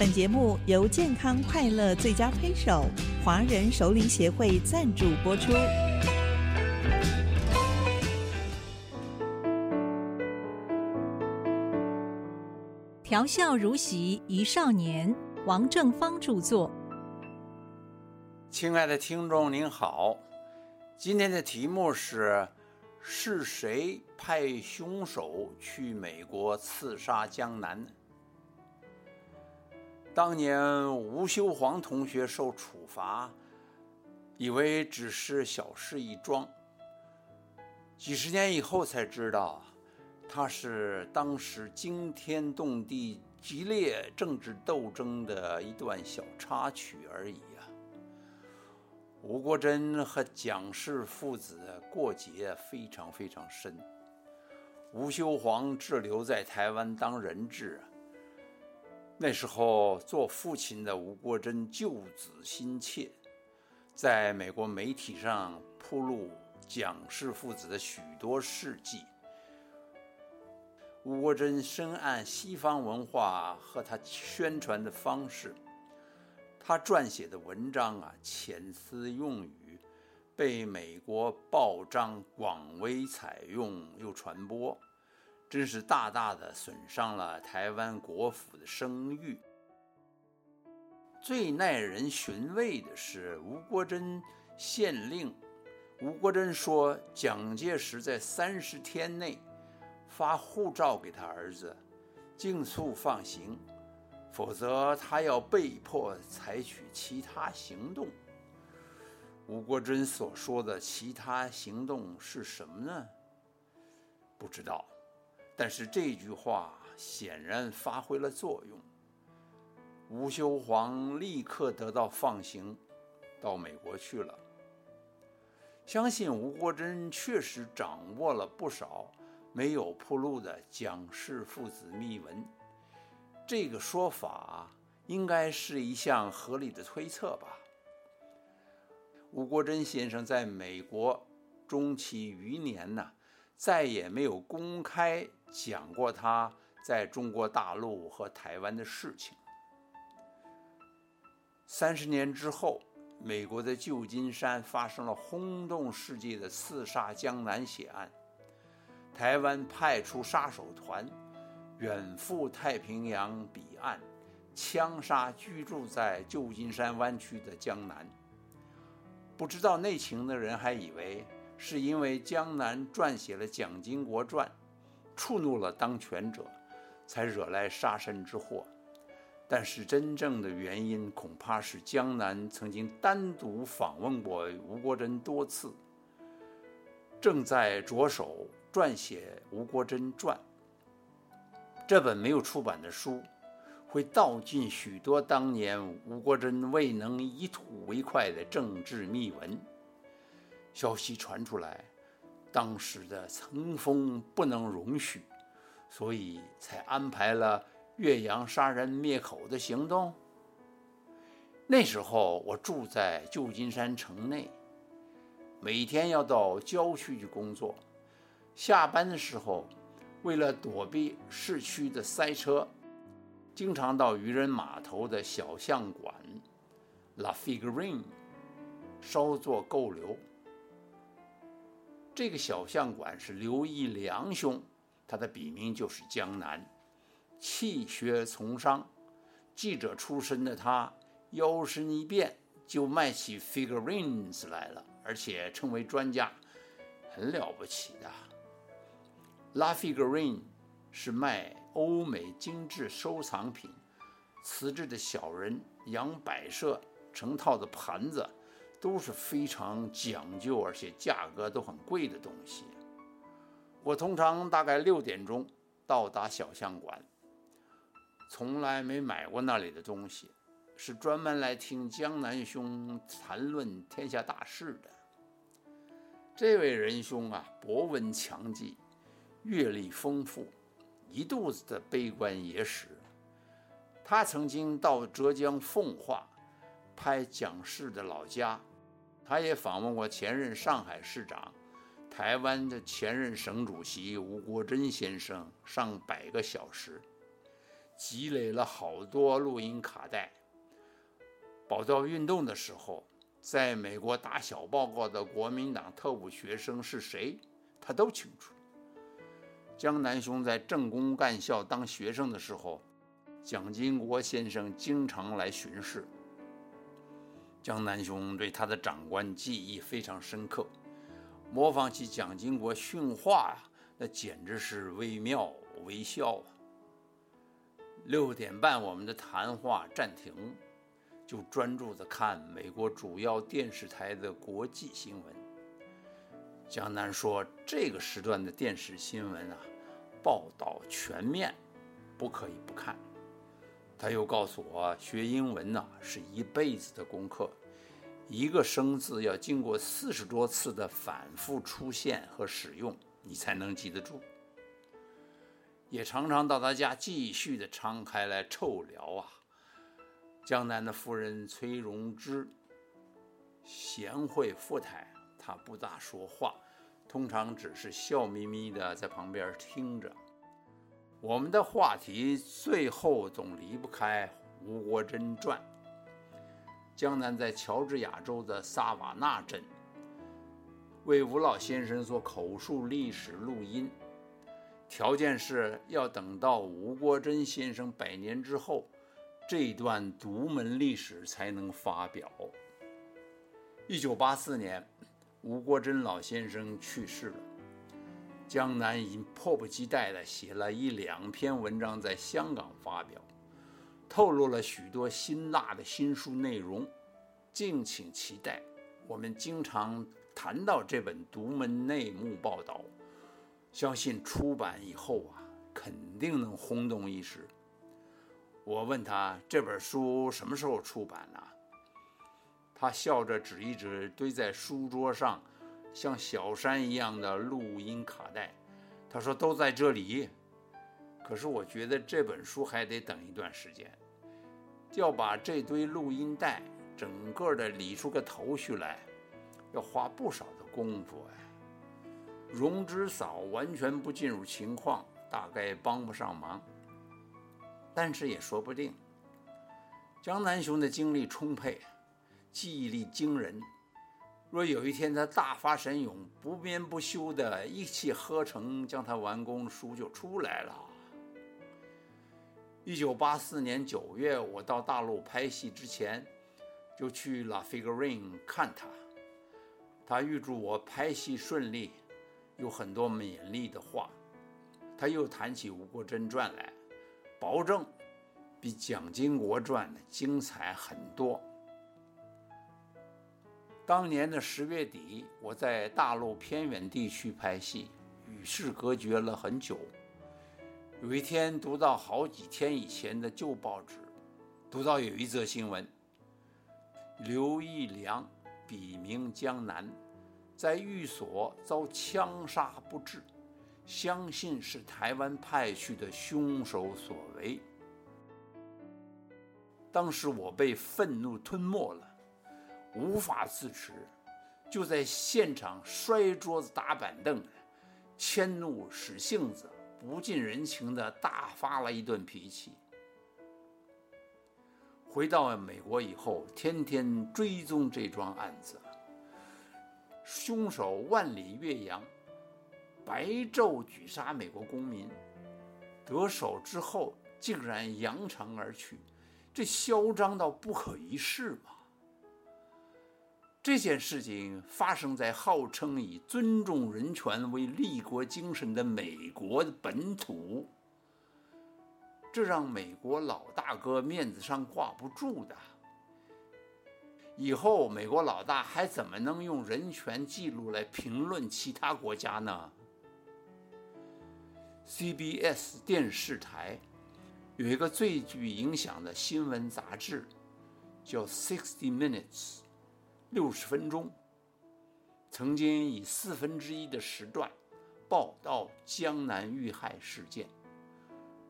本节目由健康快乐最佳推手华人首领协会赞助播出。调笑如席一少年，王正芳著作。亲爱的听众您好，今天的题目是：是谁派凶手去美国刺杀江南？当年吴修煌同学受处罚，以为只是小事一桩。几十年以后才知道，他是当时惊天动地、激烈政治斗争的一段小插曲而已啊。吴国桢和蒋氏父子过节非常非常深。吴修煌滞留在台湾当人质啊。那时候，做父亲的吴国桢救子心切，在美国媒体上铺露蒋氏父子的许多事迹。吴国桢深谙西方文化和他宣传的方式，他撰写的文章啊，遣词用语被美国报章广为采用又传播。真是大大的损伤了台湾国府的声誉。最耐人寻味的是吴国桢县令，吴国桢说蒋介石在三十天内发护照给他儿子，尽速放行，否则他要被迫采取其他行动。吴国桢所说的其他行动是什么呢？不知道。但是这句话显然发挥了作用，吴修煌立刻得到放行，到美国去了。相信吴国桢确实掌握了不少没有铺路的蒋氏父子秘闻，这个说法应该是一项合理的推测吧。吴国桢先生在美国终其余年呢。再也没有公开讲过他在中国大陆和台湾的事情。三十年之后，美国的旧金山发生了轰动世界的刺杀江南血案，台湾派出杀手团远赴太平洋彼岸，枪杀居住在旧金山湾区的江南。不知道内情的人还以为。是因为江南撰写了《蒋经国传》，触怒了当权者，才惹来杀身之祸。但是真正的原因，恐怕是江南曾经单独访问过吴国桢多次，正在着手撰写《吴国桢传》。这本没有出版的书，会道尽许多当年吴国桢未能以吐为快的政治秘闻。消息传出来，当时的层峰不能容许，所以才安排了岳阳杀人灭口的行动。那时候我住在旧金山城内，每天要到郊区去工作。下班的时候，为了躲避市区的塞车，经常到渔人码头的小巷馆 La Figurine 稍作逗留。这个小相馆是刘义良兄，他的笔名就是江南，气学从商，记者出身的他，腰身一变就卖起 figurines 来了，而且成为专家，很了不起的。La Figurine 是卖欧美精致收藏品，瓷质的小人、洋摆设、成套的盘子。都是非常讲究，而且价格都很贵的东西。我通常大概六点钟到达小相馆，从来没买过那里的东西，是专门来听江南兄谈论天下大事的。这位仁兄啊，博闻强记，阅历丰富，一肚子的悲观野史。他曾经到浙江奉化拍蒋氏的老家。他也访问过前任上海市长、台湾的前任省主席吴国桢先生上百个小时，积累了好多录音卡带。宝刀运动的时候，在美国打小报告的国民党特务学生是谁，他都清楚。江南兄在政工干校当学生的时候，蒋经国先生经常来巡视。江南兄对他的长官记忆非常深刻，模仿起蒋经国训话呀，那简直是惟妙惟肖啊。六点半，我们的谈话暂停，就专注的看美国主要电视台的国际新闻。江南说，这个时段的电视新闻啊，报道全面，不可以不看。他又告诉我，学英文呢是一辈子的功课，一个生字要经过四十多次的反复出现和使用，你才能记得住。也常常到他家继续的敞开来臭聊啊。江南的夫人崔荣芝，贤惠富态，她不大说话，通常只是笑眯眯的在旁边听着。我们的话题最后总离不开吴国桢传。江南在乔治亚州的萨瓦纳镇为吴老先生做口述历史录音，条件是要等到吴国桢先生百年之后，这段独门历史才能发表。一九八四年，吴国桢老先生去世了。江南已经迫不及待地写了一两篇文章在香港发表，透露了许多辛辣的新书内容，敬请期待。我们经常谈到这本独门内幕报道，相信出版以后啊，肯定能轰动一时。我问他这本书什么时候出版呢？他笑着指一指堆在书桌上。像小山一样的录音卡带，他说都在这里。可是我觉得这本书还得等一段时间，要把这堆录音带整个的理出个头绪来，要花不少的功夫哎。荣之嫂完全不进入情况，大概帮不上忙，但是也说不定。江南雄的精力充沛，记忆力惊人。若有一天他大发神勇，不眠不休的一气呵成将它完工，书就出来了。一九八四年九月，我到大陆拍戏之前，就去拉菲格林看他。他预祝我拍戏顺利，有很多勉励的话。他又谈起《吴国桢传》来，保证比《蒋经国传》精彩很多。当年的十月底，我在大陆偏远地区拍戏，与世隔绝了很久。有一天，读到好几天以前的旧报纸，读到有一则新闻：刘义良，笔名江南，在寓所遭枪杀不治，相信是台湾派去的凶手所为。当时我被愤怒吞没了。无法自持，就在现场摔桌子、打板凳，迁怒使性子，不近人情的大发了一顿脾气。回到美国以后，天天追踪这桩案子，凶手万里越洋，白昼举杀美国公民，得手之后竟然扬长而去，这嚣张到不可一世吗？这件事情发生在号称以尊重人权为立国精神的美国本土，这让美国老大哥面子上挂不住的。以后美国老大还怎么能用人权记录来评论其他国家呢？CBS 电视台有一个最具影响的新闻杂志，叫《Sixty Minutes》。六十分钟，曾经以四分之一的时段报道江南遇害事件。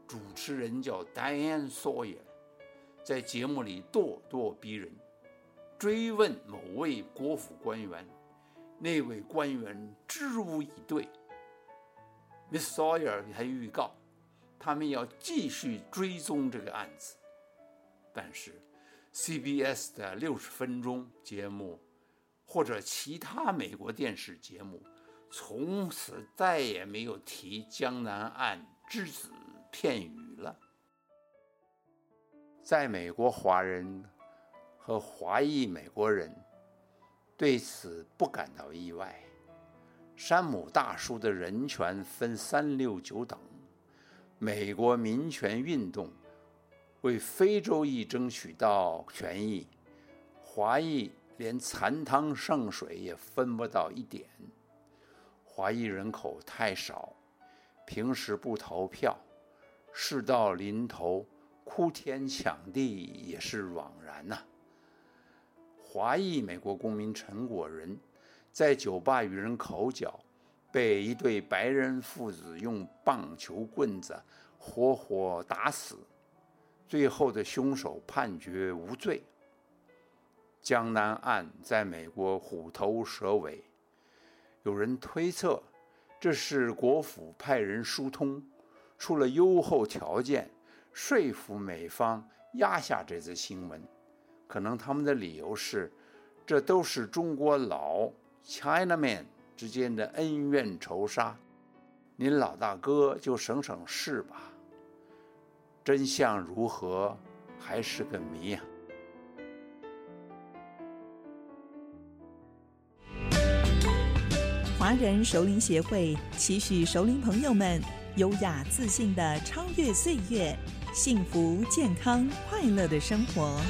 主持人叫 Diane Sawyer，在节目里咄咄逼人，追问某位国府官员，那位官员支吾以对。Miss Sawyer 还预告，他们要继续追踪这个案子。但是，CBS 的六十分钟节目或者其他美国电视节目，从此再也没有提江南岸只字片语了。在美国，华人和华裔美国人对此不感到意外。山姆大叔的人权分三六九等，美国民权运动为非洲裔争取到权益，华裔连残汤剩水也分不到一点。华裔人口太少，平时不投票，事到临头哭天抢地也是枉然呐。华裔美国公民陈果仁。在酒吧与人口角，被一对白人父子用棒球棍子活活打死，最后的凶手判决无罪。江南案在美国虎头蛇尾，有人推测这是国府派人疏通，出了优厚条件，说服美方压下这则新闻。可能他们的理由是，这都是中国佬。Chinaman 之间的恩怨仇杀，您老大哥就省省事吧。真相如何，还是个谜呀。华人熟龄协会期许熟龄朋友们优雅自信的超越岁月，幸福健康快乐的生活。